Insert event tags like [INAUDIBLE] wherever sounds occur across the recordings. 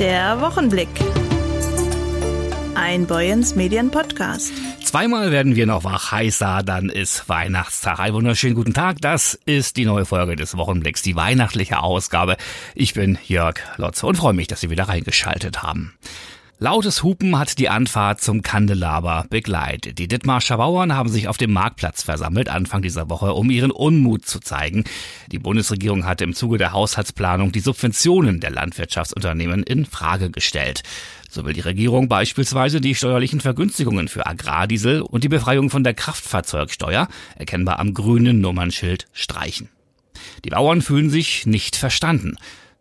Der Wochenblick. Ein Boyens Medien Podcast. Zweimal werden wir noch wach heißer, dann ist Weihnachtstag. Einen wunderschönen guten Tag. Das ist die neue Folge des Wochenblicks, die weihnachtliche Ausgabe. Ich bin Jörg Lotze und freue mich, dass Sie wieder reingeschaltet haben. Lautes Hupen hat die Anfahrt zum Kandelaber begleitet. Die Dithmarscher Bauern haben sich auf dem Marktplatz versammelt Anfang dieser Woche, um ihren Unmut zu zeigen. Die Bundesregierung hatte im Zuge der Haushaltsplanung die Subventionen der Landwirtschaftsunternehmen in Frage gestellt. So will die Regierung beispielsweise die steuerlichen Vergünstigungen für Agrardiesel und die Befreiung von der Kraftfahrzeugsteuer, erkennbar am grünen Nummernschild, streichen. Die Bauern fühlen sich nicht verstanden.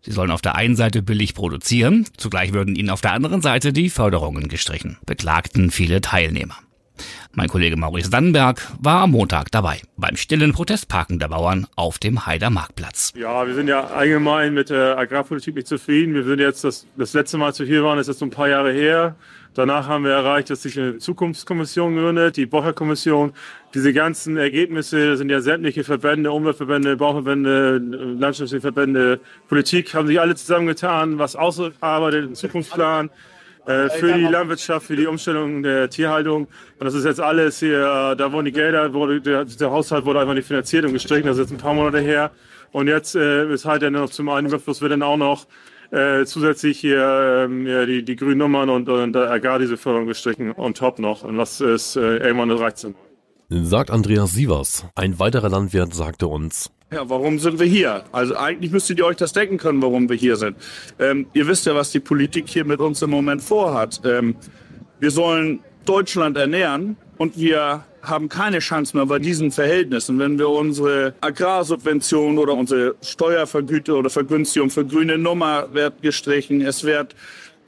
Sie sollen auf der einen Seite billig produzieren, zugleich würden ihnen auf der anderen Seite die Förderungen gestrichen, beklagten viele Teilnehmer. Mein Kollege Maurice Dannenberg war am Montag dabei, beim stillen Protestparken der Bauern auf dem Heider Marktplatz. Ja, wir sind ja allgemein mit der Agrarpolitik nicht zufrieden. Wir sind jetzt das, das letzte Mal zu hier waren, ist jetzt ein paar Jahre her. Danach haben wir erreicht, dass sich eine Zukunftskommission gründet, die Bocher-Kommission. Diese ganzen Ergebnisse, sind ja sämtliche Verbände, Umweltverbände, Bauverbände, landschaftliche Verbände, Politik, haben sich alle zusammengetan, was ausarbeitet, einen Zukunftsplan äh, für die Landwirtschaft, für die Umstellung der Tierhaltung. Und das ist jetzt alles hier, da wurden die Gelder, wurde, der, der Haushalt wurde einfach nicht finanziert und gestrichen, das ist jetzt ein paar Monate her. Und jetzt äh, ist halt dann noch zum einen Überfluss wird dann auch noch äh, zusätzlich hier ähm, ja, die, die grünen Nummern und, und äh, gar diese Förderung gestrichen on top noch. Und das ist äh, irgendwann eine 13. Sagt Andreas Sievers. Ein weiterer Landwirt sagte uns. Ja, warum sind wir hier? Also eigentlich müsstet ihr euch das denken können, warum wir hier sind. Ähm, ihr wisst ja, was die Politik hier mit uns im Moment vorhat. Ähm, wir sollen Deutschland ernähren und wir haben keine Chance mehr bei diesen Verhältnissen, wenn wir unsere Agrarsubventionen oder unsere Steuervergüte oder Vergünstigung für grüne Nummer wird gestrichen. Es wird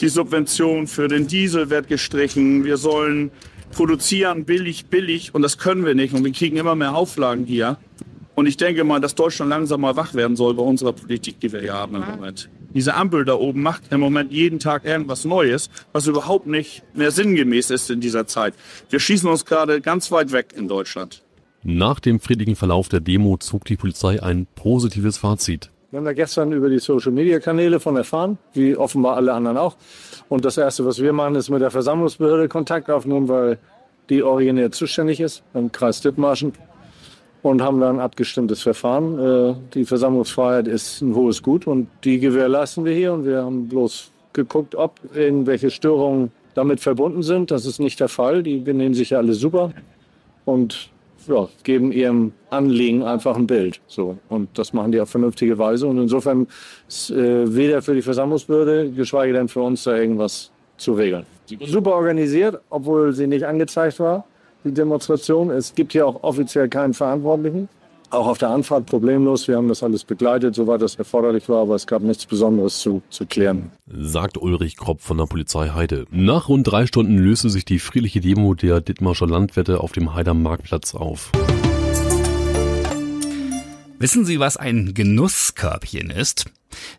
die Subvention für den Diesel wird gestrichen. Wir sollen produzieren billig, billig und das können wir nicht und wir kriegen immer mehr Auflagen hier. Und ich denke mal, dass Deutschland langsam mal wach werden soll bei unserer Politik, die wir hier haben im Moment. Diese Ampel da oben macht im Moment jeden Tag irgendwas Neues, was überhaupt nicht mehr sinngemäß ist in dieser Zeit. Wir schießen uns gerade ganz weit weg in Deutschland. Nach dem friedlichen Verlauf der Demo zog die Polizei ein positives Fazit. Wir haben da gestern über die Social-Media-Kanäle von erfahren, wie offenbar alle anderen auch. Und das Erste, was wir machen, ist mit der Versammlungsbehörde Kontakt aufnehmen, weil die originär zuständig ist, im Kreis Dithmarschen und haben dann ein abgestimmtes Verfahren. Äh, die Versammlungsfreiheit ist ein hohes Gut und die gewährleisten wir hier. Und wir haben bloß geguckt, ob irgendwelche Störungen damit verbunden sind. Das ist nicht der Fall. Die benehmen sich ja alle super und ja, geben ihrem Anliegen einfach ein Bild. So. Und das machen die auf vernünftige Weise. Und insofern ist äh, weder für die Versammlungsbehörde, geschweige denn für uns da irgendwas zu regeln. Super organisiert, obwohl sie nicht angezeigt war die Demonstration. Es gibt hier auch offiziell keinen Verantwortlichen. Auch auf der Anfahrt problemlos. Wir haben das alles begleitet, soweit das erforderlich war, aber es gab nichts Besonderes zu, zu klären. Sagt Ulrich Kropp von der Polizei Heide. Nach rund drei Stunden löste sich die friedliche Demo der Dithmarscher Landwirte auf dem Heider Marktplatz auf. Wissen Sie, was ein Genusskörbchen ist?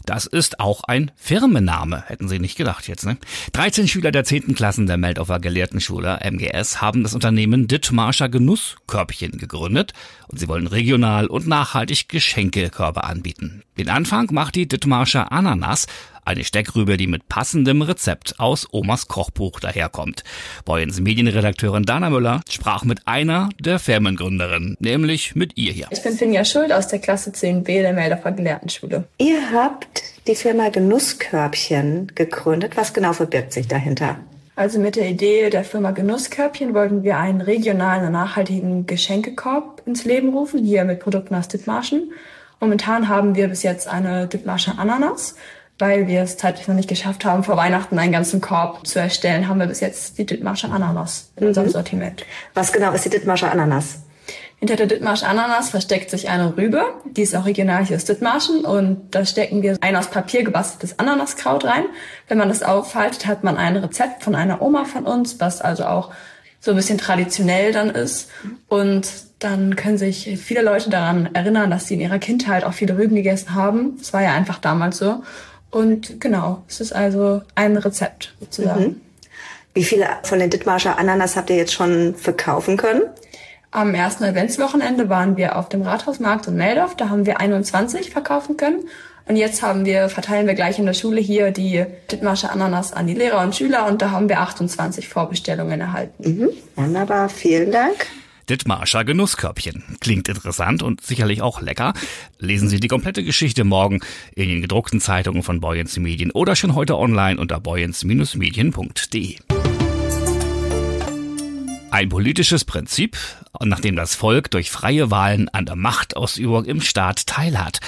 Das ist auch ein Firmenname, hätten Sie nicht gedacht jetzt, ne? 13 Schüler der 10. Klassen der Meldorfer Gelehrtenschule MGS haben das Unternehmen Dithmarscher Genusskörbchen gegründet und sie wollen regional und nachhaltig Geschenkekörbe anbieten. Den Anfang macht die Dithmarscher Ananas, eine Steckrübe, die mit passendem Rezept aus Omas Kochbuch daherkommt. Boyens Medienredakteurin Dana Müller sprach mit einer der Firmengründerinnen, nämlich mit ihr hier. Ich bin Finja Schuld aus der Klasse 10b der Meldorfer Gelehrtenschule. Ihr habt die Firma Genusskörbchen gegründet. Was genau verbirgt sich dahinter? Also mit der Idee der Firma Genusskörbchen wollten wir einen regionalen und nachhaltigen Geschenkekorb ins Leben rufen, hier mit Produkten aus Dithmarschen. Momentan haben wir bis jetzt eine Dithmarscher Ananas, weil wir es zeitlich noch nicht geschafft haben, vor Weihnachten einen ganzen Korb zu erstellen, haben wir bis jetzt die Dithmarscher Ananas in unserem Mhm. Sortiment. Was genau ist die Dithmarscher Ananas? Hinter der Dithmarscher Ananas versteckt sich eine Rübe, die ist original hier aus Dithmarschen und da stecken wir ein aus Papier gebasteltes Ananaskraut rein. Wenn man das auffaltet, hat man ein Rezept von einer Oma von uns, was also auch so ein bisschen traditionell dann ist und dann können sich viele Leute daran erinnern, dass sie in ihrer Kindheit auch viele Rüben gegessen haben. Das war ja einfach damals so. Und genau, es ist also ein Rezept sozusagen. Mhm. Wie viele von den Dithmarscher Ananas habt ihr jetzt schon verkaufen können? Am ersten Adventswochenende waren wir auf dem Rathausmarkt in Meldorf. Da haben wir 21 verkaufen können. Und jetzt haben wir, verteilen wir gleich in der Schule hier die Dithmarscher Ananas an die Lehrer und Schüler und da haben wir 28 Vorbestellungen erhalten. Mhm. Wunderbar, vielen Dank. Dithmarscher Genusskörbchen. Klingt interessant und sicherlich auch lecker. Lesen Sie die komplette Geschichte morgen in den gedruckten Zeitungen von Boyens Medien oder schon heute online unter boyens-medien.de. Ein politisches Prinzip, nachdem das Volk durch freie Wahlen an der Machtausübung im Staat teilhat.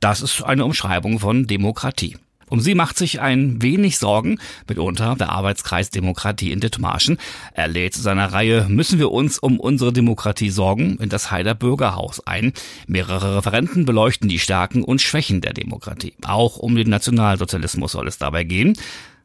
Das ist eine Umschreibung von Demokratie. Um sie macht sich ein wenig Sorgen, mitunter der Arbeitskreis Demokratie in Dithmarschen. Er lädt zu seiner Reihe Müssen wir uns um unsere Demokratie sorgen in das Heider Bürgerhaus ein. Mehrere Referenten beleuchten die Stärken und Schwächen der Demokratie. Auch um den Nationalsozialismus soll es dabei gehen.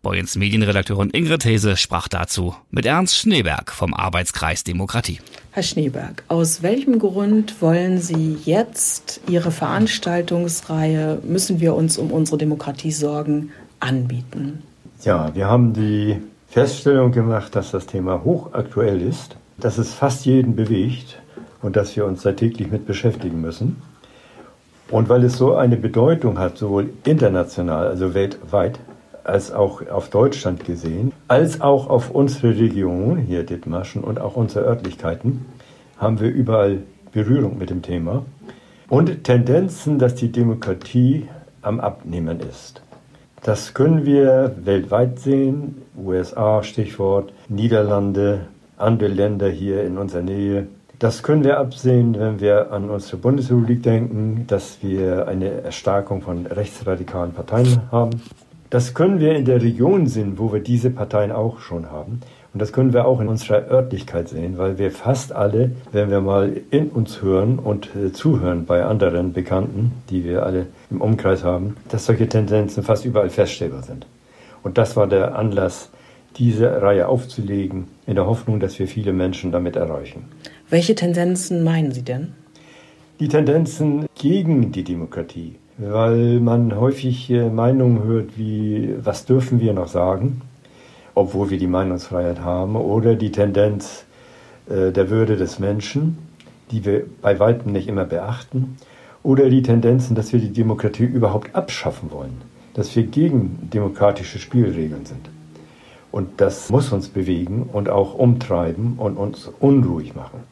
Boyens Medienredakteurin Ingrid Hese sprach dazu mit Ernst Schneeberg vom Arbeitskreis Demokratie. Herr Schneeberg, aus welchem Grund wollen Sie jetzt Ihre Veranstaltungsreihe Müssen wir uns um unsere Demokratie sorgen anbieten? Ja, wir haben die Feststellung gemacht, dass das Thema hochaktuell ist, dass es fast jeden bewegt und dass wir uns da täglich mit beschäftigen müssen. Und weil es so eine Bedeutung hat, sowohl international, also weltweit, als auch auf Deutschland gesehen, als auch auf unsere Region, hier Dithmarschen und auch unsere Örtlichkeiten, haben wir überall Berührung mit dem Thema und Tendenzen, dass die Demokratie am Abnehmen ist. Das können wir weltweit sehen, USA Stichwort, Niederlande, andere Länder hier in unserer Nähe. Das können wir absehen, wenn wir an unsere Bundesrepublik denken, dass wir eine Erstarkung von rechtsradikalen Parteien haben. Das können wir in der Region sehen, wo wir diese Parteien auch schon haben. Und das können wir auch in unserer Örtlichkeit sehen, weil wir fast alle, wenn wir mal in uns hören und äh, zuhören bei anderen Bekannten, die wir alle im Umkreis haben, dass solche Tendenzen fast überall feststellbar sind. Und das war der Anlass, diese Reihe aufzulegen, in der Hoffnung, dass wir viele Menschen damit erreichen. Welche Tendenzen meinen Sie denn? Die Tendenzen gegen die Demokratie weil man häufig Meinungen hört wie, was dürfen wir noch sagen, obwohl wir die Meinungsfreiheit haben, oder die Tendenz äh, der Würde des Menschen, die wir bei weitem nicht immer beachten, oder die Tendenzen, dass wir die Demokratie überhaupt abschaffen wollen, dass wir gegen demokratische Spielregeln sind. Und das muss uns bewegen und auch umtreiben und uns unruhig machen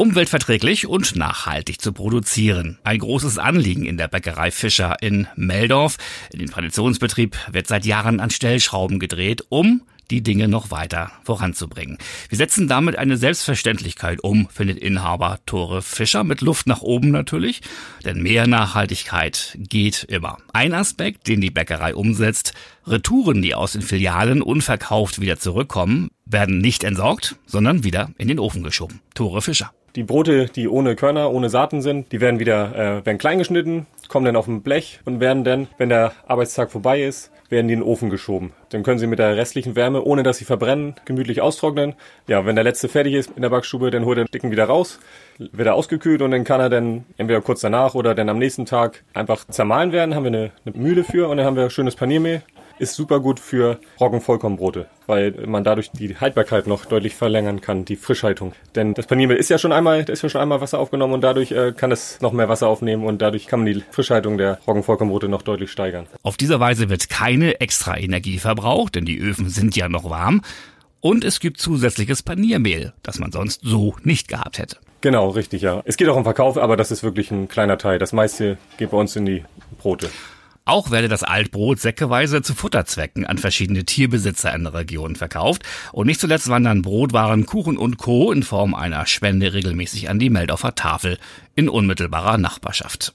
umweltverträglich und nachhaltig zu produzieren. Ein großes Anliegen in der Bäckerei Fischer in Meldorf. In den Traditionsbetrieb wird seit Jahren an Stellschrauben gedreht, um die Dinge noch weiter voranzubringen. Wir setzen damit eine Selbstverständlichkeit um, findet Inhaber Tore Fischer, mit Luft nach oben natürlich, denn mehr Nachhaltigkeit geht immer. Ein Aspekt, den die Bäckerei umsetzt, Retouren, die aus den Filialen unverkauft wieder zurückkommen, werden nicht entsorgt, sondern wieder in den Ofen geschoben. Tore Fischer. Die Brote, die ohne Körner, ohne Saaten sind, die werden wieder äh, werden klein geschnitten, kommen dann auf ein Blech und werden dann, wenn der Arbeitstag vorbei ist, werden die in den Ofen geschoben. Dann können sie mit der restlichen Wärme, ohne dass sie verbrennen, gemütlich austrocknen. Ja, wenn der letzte fertig ist in der Backstube, dann holt er den Dicken wieder raus, wird er ausgekühlt und dann kann er dann entweder kurz danach oder dann am nächsten Tag einfach zermahlen werden. Haben wir eine, eine Mühle für und dann haben wir schönes Paniermehl ist super gut für Roggenvollkornbrote, weil man dadurch die Haltbarkeit noch deutlich verlängern kann, die Frischhaltung. Denn das Paniermehl ist ja schon einmal, da ist ja schon einmal Wasser aufgenommen und dadurch äh, kann es noch mehr Wasser aufnehmen und dadurch kann man die Frischhaltung der Roggenvollkornbrote noch deutlich steigern. Auf diese Weise wird keine extra Energie verbraucht, denn die Öfen sind ja noch warm. Und es gibt zusätzliches Paniermehl, das man sonst so nicht gehabt hätte. Genau, richtig, ja. Es geht auch um Verkauf, aber das ist wirklich ein kleiner Teil. Das meiste geht bei uns in die Brote. Auch werde das Altbrot säckeweise zu Futterzwecken an verschiedene Tierbesitzer in der Region verkauft. Und nicht zuletzt wandern Brotwaren, Kuchen und Co. in Form einer Spende regelmäßig an die Meldorfer Tafel in unmittelbarer Nachbarschaft.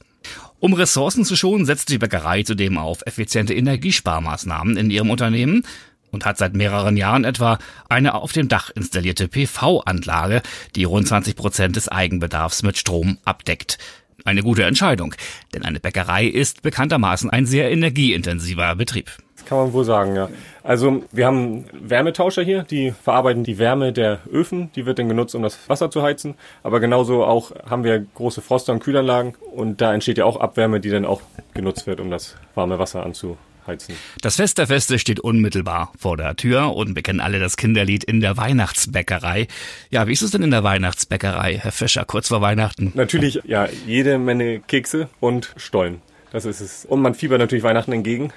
Um Ressourcen zu schonen, setzt die Bäckerei zudem auf effiziente Energiesparmaßnahmen in ihrem Unternehmen und hat seit mehreren Jahren etwa eine auf dem Dach installierte PV-Anlage, die rund 20 Prozent des Eigenbedarfs mit Strom abdeckt. Eine gute Entscheidung, denn eine Bäckerei ist bekanntermaßen ein sehr energieintensiver Betrieb. Das kann man wohl sagen, ja. Also wir haben Wärmetauscher hier, die verarbeiten die Wärme der Öfen, die wird dann genutzt, um das Wasser zu heizen. Aber genauso auch haben wir große Froster- und Kühlanlagen und da entsteht ja auch Abwärme, die dann auch genutzt wird, um das warme Wasser anzu heizen. Das Fest der Feste steht unmittelbar vor der Tür und wir kennen alle das Kinderlied in der Weihnachtsbäckerei. Ja, wie ist es denn in der Weihnachtsbäckerei, Herr Fischer, kurz vor Weihnachten? Natürlich, ja, jede Menge Kekse und Stollen. Das ist es. Und man fiebert natürlich Weihnachten entgegen.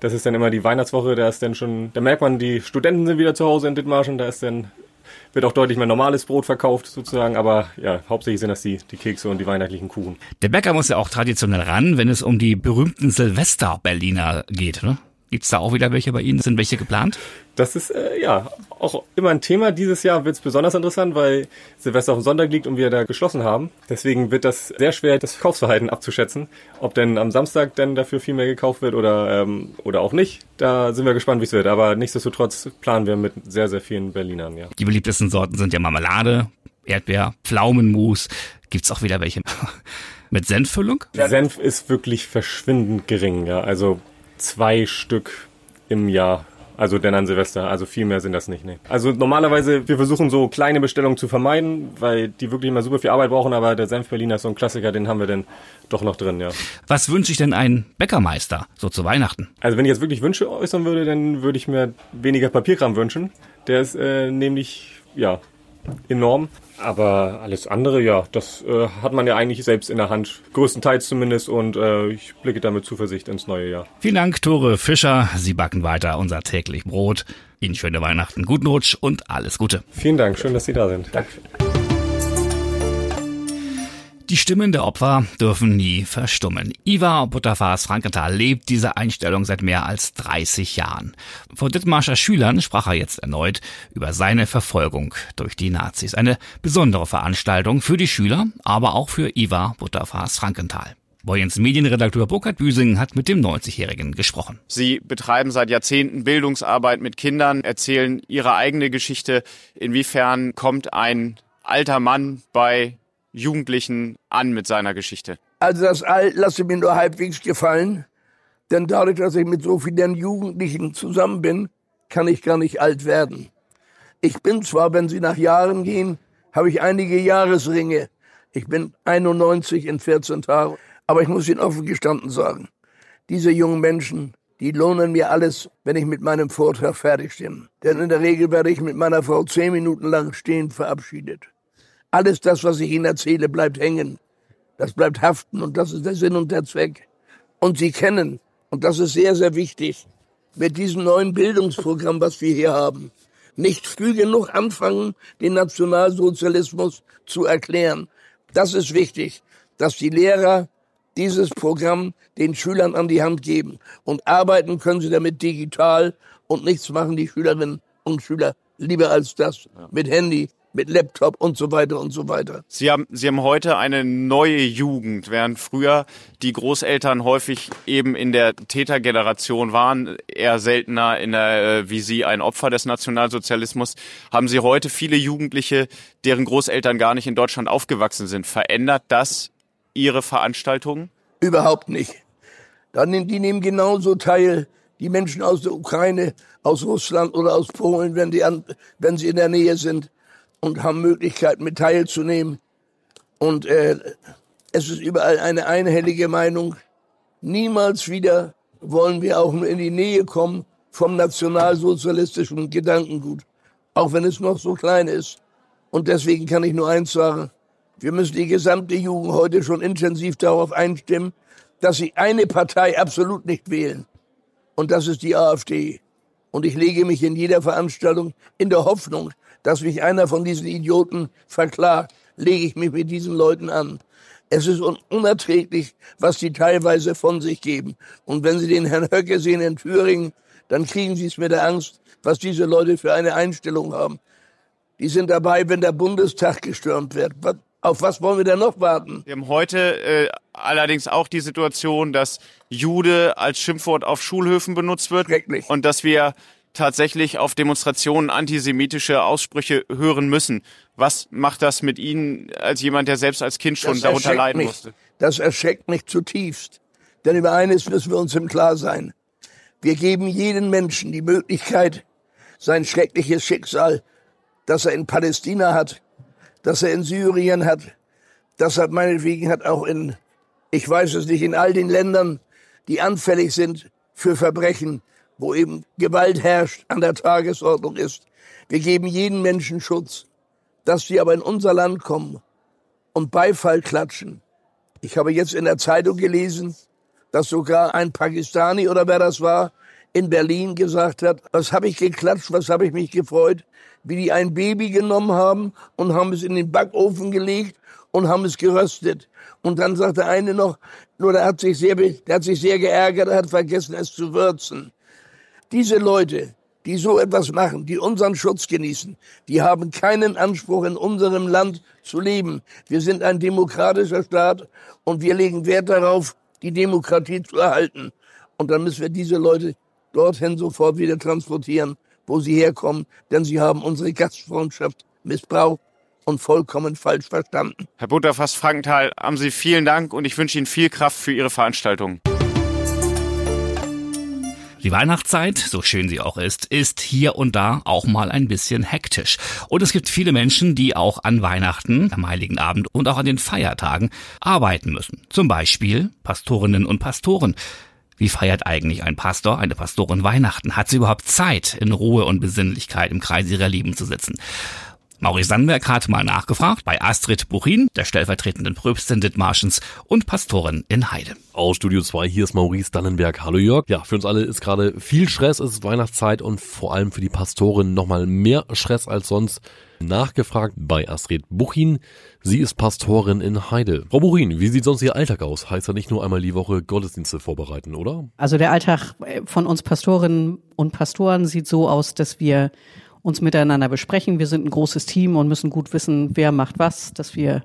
Das ist dann immer die Weihnachtswoche, da ist dann schon, da merkt man, die Studenten sind wieder zu Hause in Dithmarschen, da ist dann wird auch deutlich mehr normales Brot verkauft sozusagen, aber ja, hauptsächlich sind das die, die Kekse und die weihnachtlichen Kuchen. Der Bäcker muss ja auch traditionell ran, wenn es um die berühmten Silvester-Berliner geht, ne? Gibt's da auch wieder welche bei Ihnen? Sind welche geplant? Das ist äh, ja auch immer ein Thema. Dieses Jahr wird es besonders interessant, weil Silvester auf dem Sonntag liegt und wir da geschlossen haben. Deswegen wird das sehr schwer, das Kaufsverhalten abzuschätzen. Ob denn am Samstag denn dafür viel mehr gekauft wird oder, ähm, oder auch nicht. Da sind wir gespannt, wie es wird. Aber nichtsdestotrotz planen wir mit sehr, sehr vielen Berlinern, ja. Die beliebtesten Sorten sind ja Marmelade, Erdbeer, Pflaumenmus. Gibt's auch wieder welche [LAUGHS] mit Senffüllung? Senf ist wirklich verschwindend gering, ja. Also zwei Stück im Jahr. Also denn an Silvester. Also viel mehr sind das nicht. Nee. Also normalerweise, wir versuchen so kleine Bestellungen zu vermeiden, weil die wirklich immer super viel Arbeit brauchen, aber der Senf Berliner ist so ein Klassiker, den haben wir denn doch noch drin, ja. Was wünsche ich denn ein Bäckermeister so zu Weihnachten? Also wenn ich jetzt wirklich Wünsche äußern würde, dann würde ich mir weniger Papierkram wünschen. Der ist äh, nämlich, ja, enorm. Aber alles andere, ja, das äh, hat man ja eigentlich selbst in der Hand, größtenteils zumindest. Und äh, ich blicke damit Zuversicht ins neue Jahr. Vielen Dank, Tore Fischer. Sie backen weiter unser täglich Brot. Ihnen schöne Weihnachten, guten Rutsch und alles Gute. Vielen Dank, schön, dass Sie da sind. Danke. Die Stimmen der Opfer dürfen nie verstummen. Iva Butterfahrs Frankenthal lebt diese Einstellung seit mehr als 30 Jahren. Vor Dithmarscher Schülern sprach er jetzt erneut über seine Verfolgung durch die Nazis. Eine besondere Veranstaltung für die Schüler, aber auch für Iva Butterfahrs Frankenthal. Boyens Medienredakteur Burkhard Büsing hat mit dem 90-Jährigen gesprochen. Sie betreiben seit Jahrzehnten Bildungsarbeit mit Kindern, erzählen ihre eigene Geschichte. Inwiefern kommt ein alter Mann bei Jugendlichen an mit seiner Geschichte? Also das Alt lasse mir nur halbwegs gefallen, denn dadurch, dass ich mit so vielen Jugendlichen zusammen bin, kann ich gar nicht alt werden. Ich bin zwar, wenn sie nach Jahren gehen, habe ich einige Jahresringe. Ich bin 91 in 14 Tagen. Aber ich muss Ihnen offen gestanden sagen, diese jungen Menschen, die lohnen mir alles, wenn ich mit meinem Vortrag fertig bin. Denn in der Regel werde ich mit meiner Frau zehn Minuten lang stehend verabschiedet. Alles das, was ich Ihnen erzähle, bleibt hängen. Das bleibt haften und das ist der Sinn und der Zweck. Und Sie kennen, und das ist sehr, sehr wichtig, mit diesem neuen Bildungsprogramm, was wir hier haben, nicht früh genug anfangen, den Nationalsozialismus zu erklären. Das ist wichtig, dass die Lehrer dieses Programm den Schülern an die Hand geben. Und arbeiten können sie damit digital und nichts machen die Schülerinnen und Schüler lieber als das mit Handy, mit Laptop und so weiter und so weiter. Sie haben, Sie haben heute eine neue Jugend, während früher die Großeltern häufig eben in der Tätergeneration waren, eher seltener in der, äh, wie Sie ein Opfer des Nationalsozialismus, haben Sie heute viele Jugendliche, deren Großeltern gar nicht in Deutschland aufgewachsen sind. Verändert das Ihre Veranstaltungen? Überhaupt nicht. Dann, die nehmen genauso teil, die Menschen aus der Ukraine, aus Russland oder aus Polen, wenn, die an, wenn sie in der Nähe sind und haben Möglichkeit mit teilzunehmen. Und äh, es ist überall eine einhellige Meinung. Niemals wieder wollen wir auch nur in die Nähe kommen vom nationalsozialistischen Gedankengut, auch wenn es noch so klein ist. Und deswegen kann ich nur eins sagen, wir müssen die gesamte Jugend heute schon intensiv darauf einstimmen, dass sie eine Partei absolut nicht wählen. Und das ist die AfD. Und ich lege mich in jeder Veranstaltung in der Hoffnung, dass mich einer von diesen Idioten verklagt, lege ich mich mit diesen Leuten an. Es ist unerträglich, was die teilweise von sich geben. Und wenn Sie den Herrn Höcke sehen in Thüringen, dann kriegen Sie es mit der Angst, was diese Leute für eine Einstellung haben. Die sind dabei, wenn der Bundestag gestürmt wird. Auf was wollen wir denn noch warten? Wir haben heute äh, allerdings auch die Situation, dass Jude als Schimpfwort auf Schulhöfen benutzt wird. Schrecklich. Und dass wir tatsächlich auf Demonstrationen antisemitische Aussprüche hören müssen. Was macht das mit Ihnen als jemand, der selbst als Kind schon Das darunter leiden mich. musste? Das erschreckt mich zutiefst. Denn über eines müssen wir uns im Klar sein. Wir geben jedem Menschen die Möglichkeit, sein schreckliches Schicksal, das er in Palästina hat, das er in Syrien hat, das er meinetwegen hat auch in, ich weiß es nicht, in all den Ländern, die anfällig sind für Verbrechen, wo eben Gewalt herrscht, an der Tagesordnung ist. Wir geben jeden Menschen Schutz. Dass sie aber in unser Land kommen und Beifall klatschen. Ich habe jetzt in der Zeitung gelesen, dass sogar ein Pakistani oder wer das war, in Berlin gesagt hat, was habe ich geklatscht, was habe ich mich gefreut, wie die ein Baby genommen haben und haben es in den Backofen gelegt und haben es geröstet. Und dann sagte eine noch, nur der hat sich sehr, der hat sich sehr geärgert, er hat vergessen, es zu würzen. Diese Leute, die so etwas machen, die unseren Schutz genießen, die haben keinen Anspruch, in unserem Land zu leben. Wir sind ein demokratischer Staat und wir legen Wert darauf, die Demokratie zu erhalten. Und dann müssen wir diese Leute dorthin sofort wieder transportieren, wo sie herkommen, denn sie haben unsere Gastfreundschaft missbraucht und vollkommen falsch verstanden. Herr Butterfass Frankenthal, haben Sie vielen Dank und ich wünsche Ihnen viel Kraft für Ihre Veranstaltung. Die Weihnachtszeit, so schön sie auch ist, ist hier und da auch mal ein bisschen hektisch. Und es gibt viele Menschen, die auch an Weihnachten, am Heiligen Abend und auch an den Feiertagen arbeiten müssen. Zum Beispiel Pastorinnen und Pastoren. Wie feiert eigentlich ein Pastor, eine Pastorin Weihnachten? Hat sie überhaupt Zeit, in Ruhe und Besinnlichkeit im Kreis ihrer Lieben zu sitzen? Maurice Sandberg hat mal nachgefragt bei Astrid Buchin, der stellvertretenden Pröbstin Dithmarschens und Pastorin in Heide. Aus Studio 2, hier ist Maurice Dannenberg. Hallo Jörg. Ja, für uns alle ist gerade viel Stress, es ist Weihnachtszeit und vor allem für die Pastorin nochmal mehr Stress als sonst. Nachgefragt bei Astrid Buchin. Sie ist Pastorin in Heide. Frau Buchin, wie sieht sonst Ihr Alltag aus? Heißt ja nicht nur einmal die Woche Gottesdienste vorbereiten, oder? Also der Alltag von uns Pastorinnen und Pastoren sieht so aus, dass wir uns miteinander besprechen. Wir sind ein großes Team und müssen gut wissen, wer macht was, dass wir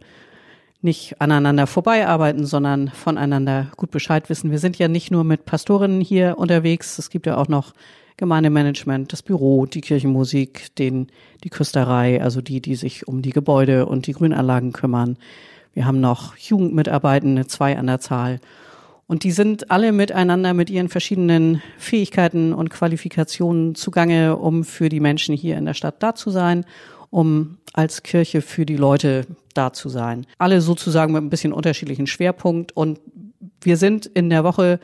nicht aneinander vorbeiarbeiten, sondern voneinander gut Bescheid wissen. Wir sind ja nicht nur mit Pastorinnen hier unterwegs, es gibt ja auch noch Gemeindemanagement, das Büro, die Kirchenmusik, den, die Küsterei, also die, die sich um die Gebäude und die Grünanlagen kümmern. Wir haben noch Jugendmitarbeitende, zwei an der Zahl. Und die sind alle miteinander mit ihren verschiedenen Fähigkeiten und Qualifikationen zugange, um für die Menschen hier in der Stadt da zu sein, um als Kirche für die Leute da zu sein. Alle sozusagen mit ein bisschen unterschiedlichen Schwerpunkt. Und wir sind in der Woche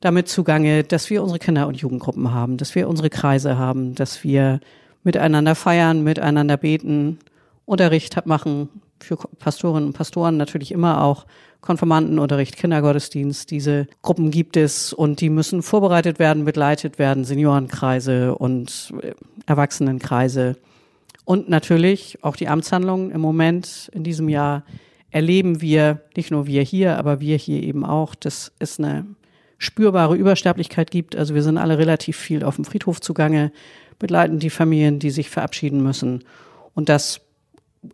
damit zugange, dass wir unsere Kinder- und Jugendgruppen haben, dass wir unsere Kreise haben, dass wir miteinander feiern, miteinander beten, Unterricht machen, für Pastorinnen und Pastoren natürlich immer auch Konformantenunterricht, Kindergottesdienst. Diese Gruppen gibt es und die müssen vorbereitet werden, begleitet werden, Seniorenkreise und äh, Erwachsenenkreise. Und natürlich auch die Amtshandlungen im Moment in diesem Jahr erleben wir, nicht nur wir hier, aber wir hier eben auch, dass es eine spürbare Übersterblichkeit gibt. Also wir sind alle relativ viel auf dem Friedhof zugange, begleiten die Familien, die sich verabschieden müssen. Und das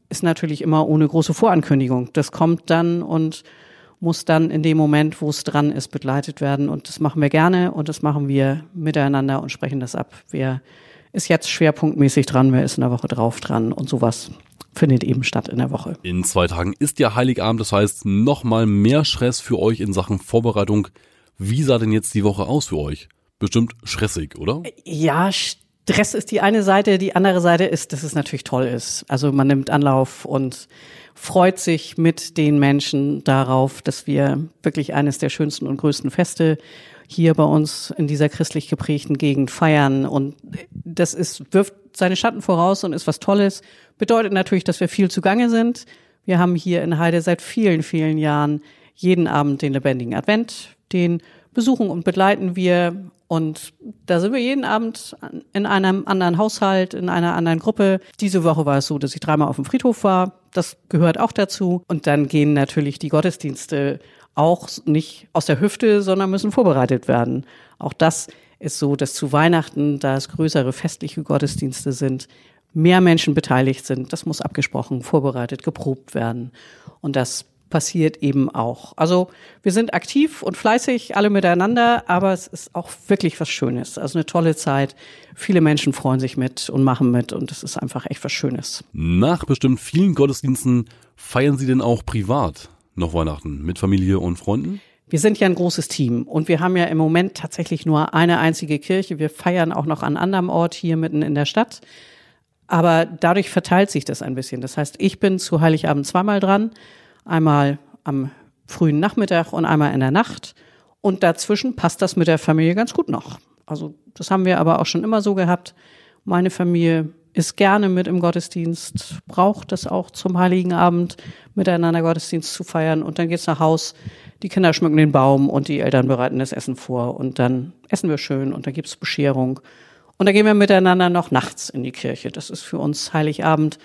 ist natürlich immer ohne große Vorankündigung. Das kommt dann und muss dann in dem Moment, wo es dran ist, begleitet werden. Und das machen wir gerne und das machen wir miteinander und sprechen das ab. Wer ist jetzt schwerpunktmäßig dran, wer ist in der Woche drauf dran und sowas findet eben statt in der Woche. In zwei Tagen ist ja Heiligabend, das heißt nochmal mehr Stress für euch in Sachen Vorbereitung. Wie sah denn jetzt die Woche aus für euch? Bestimmt stressig, oder? Ja, Stress ist die eine Seite, die andere Seite ist, dass es natürlich toll ist. Also man nimmt Anlauf und freut sich mit den Menschen darauf, dass wir wirklich eines der schönsten und größten Feste hier bei uns in dieser christlich geprägten Gegend feiern. Und das ist, wirft seine Schatten voraus und ist was Tolles. Bedeutet natürlich, dass wir viel zugange sind. Wir haben hier in Heide seit vielen, vielen Jahren jeden Abend den lebendigen Advent. Den besuchen und begleiten wir und da sind wir jeden Abend in einem anderen Haushalt, in einer anderen Gruppe. Diese Woche war es so, dass ich dreimal auf dem Friedhof war. Das gehört auch dazu. Und dann gehen natürlich die Gottesdienste auch nicht aus der Hüfte, sondern müssen vorbereitet werden. Auch das ist so, dass zu Weihnachten, da es größere festliche Gottesdienste sind, mehr Menschen beteiligt sind. Das muss abgesprochen, vorbereitet, geprobt werden. Und das passiert eben auch. Also wir sind aktiv und fleißig, alle miteinander, aber es ist auch wirklich was Schönes. Also eine tolle Zeit. Viele Menschen freuen sich mit und machen mit und es ist einfach echt was Schönes. Nach bestimmt vielen Gottesdiensten feiern Sie denn auch privat noch Weihnachten mit Familie und Freunden? Wir sind ja ein großes Team und wir haben ja im Moment tatsächlich nur eine einzige Kirche. Wir feiern auch noch an anderem Ort hier mitten in der Stadt. Aber dadurch verteilt sich das ein bisschen. Das heißt, ich bin zu Heiligabend zweimal dran Einmal am frühen Nachmittag und einmal in der Nacht. Und dazwischen passt das mit der Familie ganz gut noch. Also das haben wir aber auch schon immer so gehabt. Meine Familie ist gerne mit im Gottesdienst, braucht es auch zum Heiligen Abend miteinander Gottesdienst zu feiern und dann geht's nach Haus, die Kinder schmücken den Baum und die Eltern bereiten das Essen vor und dann essen wir schön und dann gibt's Bescherung und dann gehen wir miteinander noch nachts in die Kirche. Das ist für uns Heiligabend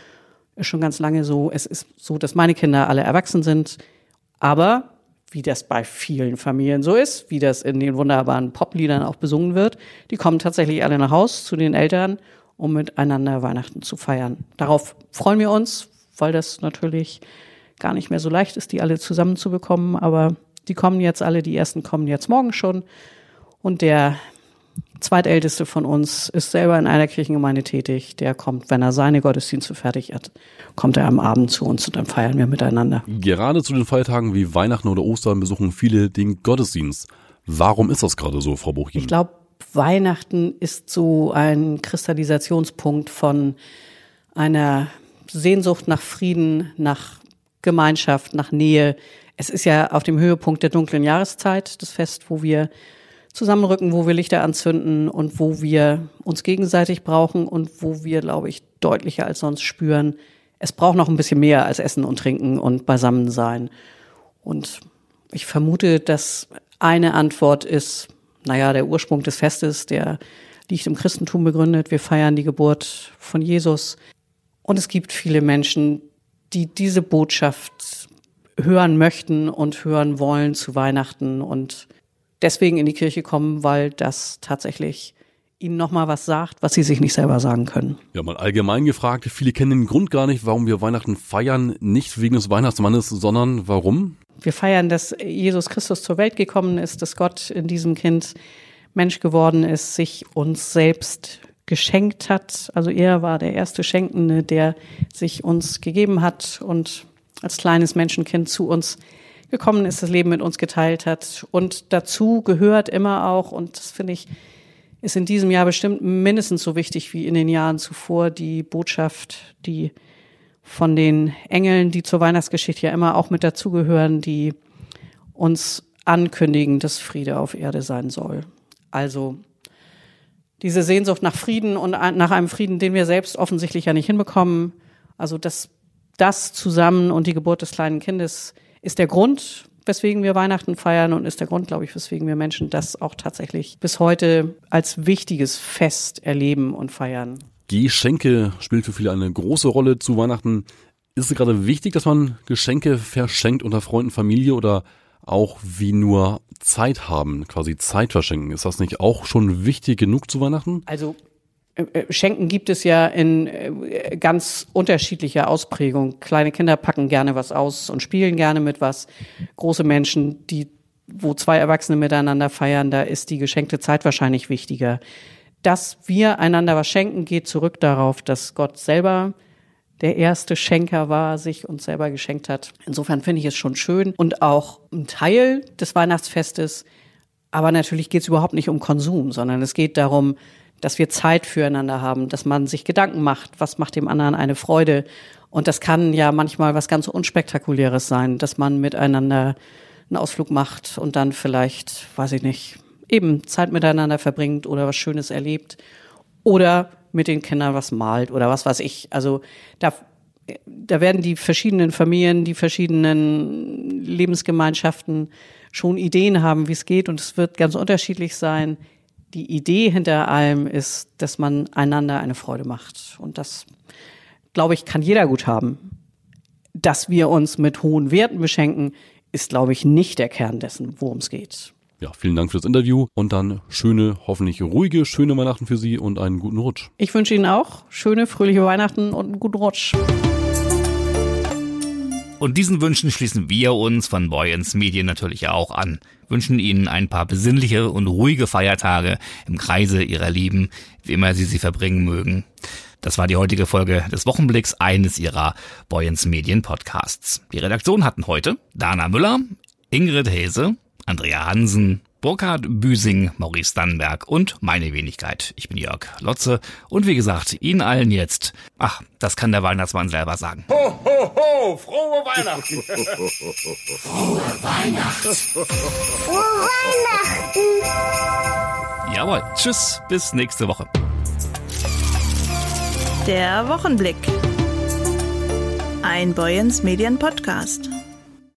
ist schon ganz lange so. Es ist so, dass meine Kinder alle erwachsen sind, aber wie das bei vielen Familien so ist, wie das in den wunderbaren Popliedern auch besungen wird, die kommen tatsächlich alle nach Haus zu den Eltern um miteinander Weihnachten zu feiern. Darauf freuen wir uns, weil das natürlich gar nicht mehr so leicht ist, die alle zusammenzubekommen. Aber die kommen jetzt alle, die ersten kommen jetzt morgen schon. Und der zweitälteste von uns ist selber in einer Kirchengemeinde tätig. Der kommt, wenn er seine Gottesdienste fertig hat, kommt er am Abend zu uns und dann feiern wir miteinander. Gerade zu den Feiertagen wie Weihnachten oder Ostern besuchen viele den Gottesdienst. Warum ist das gerade so, Frau Buchin? Ich glaube, Weihnachten ist so ein Kristallisationspunkt von einer Sehnsucht nach Frieden, nach Gemeinschaft, nach Nähe. Es ist ja auf dem Höhepunkt der dunklen Jahreszeit, das Fest, wo wir zusammenrücken, wo wir Lichter anzünden und wo wir uns gegenseitig brauchen und wo wir, glaube ich, deutlicher als sonst spüren, es braucht noch ein bisschen mehr als Essen und Trinken und Beisammensein. Und ich vermute, dass eine Antwort ist, naja, der Ursprung des Festes, der liegt im Christentum begründet. Wir feiern die Geburt von Jesus. Und es gibt viele Menschen, die diese Botschaft hören möchten und hören wollen zu Weihnachten und deswegen in die Kirche kommen, weil das tatsächlich ihnen nochmal was sagt, was sie sich nicht selber sagen können. Ja, mal allgemein gefragt, viele kennen den Grund gar nicht, warum wir Weihnachten feiern, nicht wegen des Weihnachtsmannes, sondern warum? Wir feiern, dass Jesus Christus zur Welt gekommen ist, dass Gott in diesem Kind Mensch geworden ist, sich uns selbst geschenkt hat. Also er war der erste Schenkende, der sich uns gegeben hat und als kleines Menschenkind zu uns gekommen ist, das Leben mit uns geteilt hat. Und dazu gehört immer auch, und das finde ich, ist in diesem Jahr bestimmt mindestens so wichtig wie in den Jahren zuvor, die Botschaft, die von den Engeln, die zur Weihnachtsgeschichte ja immer auch mit dazugehören, die uns ankündigen, dass Friede auf Erde sein soll. Also diese Sehnsucht nach Frieden und nach einem Frieden, den wir selbst offensichtlich ja nicht hinbekommen. Also das, das zusammen und die Geburt des kleinen Kindes ist der Grund, weswegen wir Weihnachten feiern und ist der Grund, glaube ich, weswegen wir Menschen das auch tatsächlich bis heute als wichtiges Fest erleben und feiern. Geschenke spielt für viele eine große Rolle zu Weihnachten. Ist es gerade wichtig, dass man Geschenke verschenkt unter Freunden, Familie oder auch wie nur Zeit haben, quasi Zeit verschenken? Ist das nicht auch schon wichtig genug zu Weihnachten? Also Schenken gibt es ja in äh, ganz unterschiedlicher Ausprägung. Kleine Kinder packen gerne was aus und spielen gerne mit was. Große Menschen, die, wo zwei Erwachsene miteinander feiern, da ist die geschenkte Zeit wahrscheinlich wichtiger dass wir einander was schenken, geht zurück darauf, dass Gott selber der erste Schenker war, sich uns selber geschenkt hat. Insofern finde ich es schon schön und auch ein Teil des Weihnachtsfestes. Aber natürlich geht es überhaupt nicht um Konsum, sondern es geht darum, dass wir Zeit füreinander haben, dass man sich Gedanken macht, was macht dem anderen eine Freude. Und das kann ja manchmal was ganz Unspektakuläres sein, dass man miteinander einen Ausflug macht und dann vielleicht, weiß ich nicht, eben Zeit miteinander verbringt oder was Schönes erlebt oder mit den Kindern was malt oder was weiß ich. Also da, da werden die verschiedenen Familien, die verschiedenen Lebensgemeinschaften schon Ideen haben, wie es geht und es wird ganz unterschiedlich sein. Die Idee hinter allem ist, dass man einander eine Freude macht und das, glaube ich, kann jeder gut haben. Dass wir uns mit hohen Werten beschenken, ist, glaube ich, nicht der Kern dessen, worum es geht. Ja, vielen Dank für das Interview und dann schöne, hoffentlich ruhige, schöne Weihnachten für Sie und einen guten Rutsch. Ich wünsche Ihnen auch schöne, fröhliche Weihnachten und einen guten Rutsch. Und diesen Wünschen schließen wir uns von Boyens Medien natürlich auch an. Wünschen Ihnen ein paar besinnliche und ruhige Feiertage im Kreise Ihrer Lieben, wie immer Sie sie verbringen mögen. Das war die heutige Folge des Wochenblicks eines Ihrer Boyens Medien Podcasts. Die Redaktion hatten heute Dana Müller, Ingrid Hese, Andrea Hansen, Burkhard Büsing, Maurice Dannenberg und meine Wenigkeit. Ich bin Jörg Lotze und wie gesagt, Ihnen allen jetzt. Ach, das kann der Weihnachtsmann selber sagen. Ho, ho, ho, frohe Weihnachten! frohe [LAUGHS] Weihnachten! Frohe Weihnachten! Jawohl, tschüss, bis nächste Woche. Der Wochenblick. Ein Boyens Medien Podcast.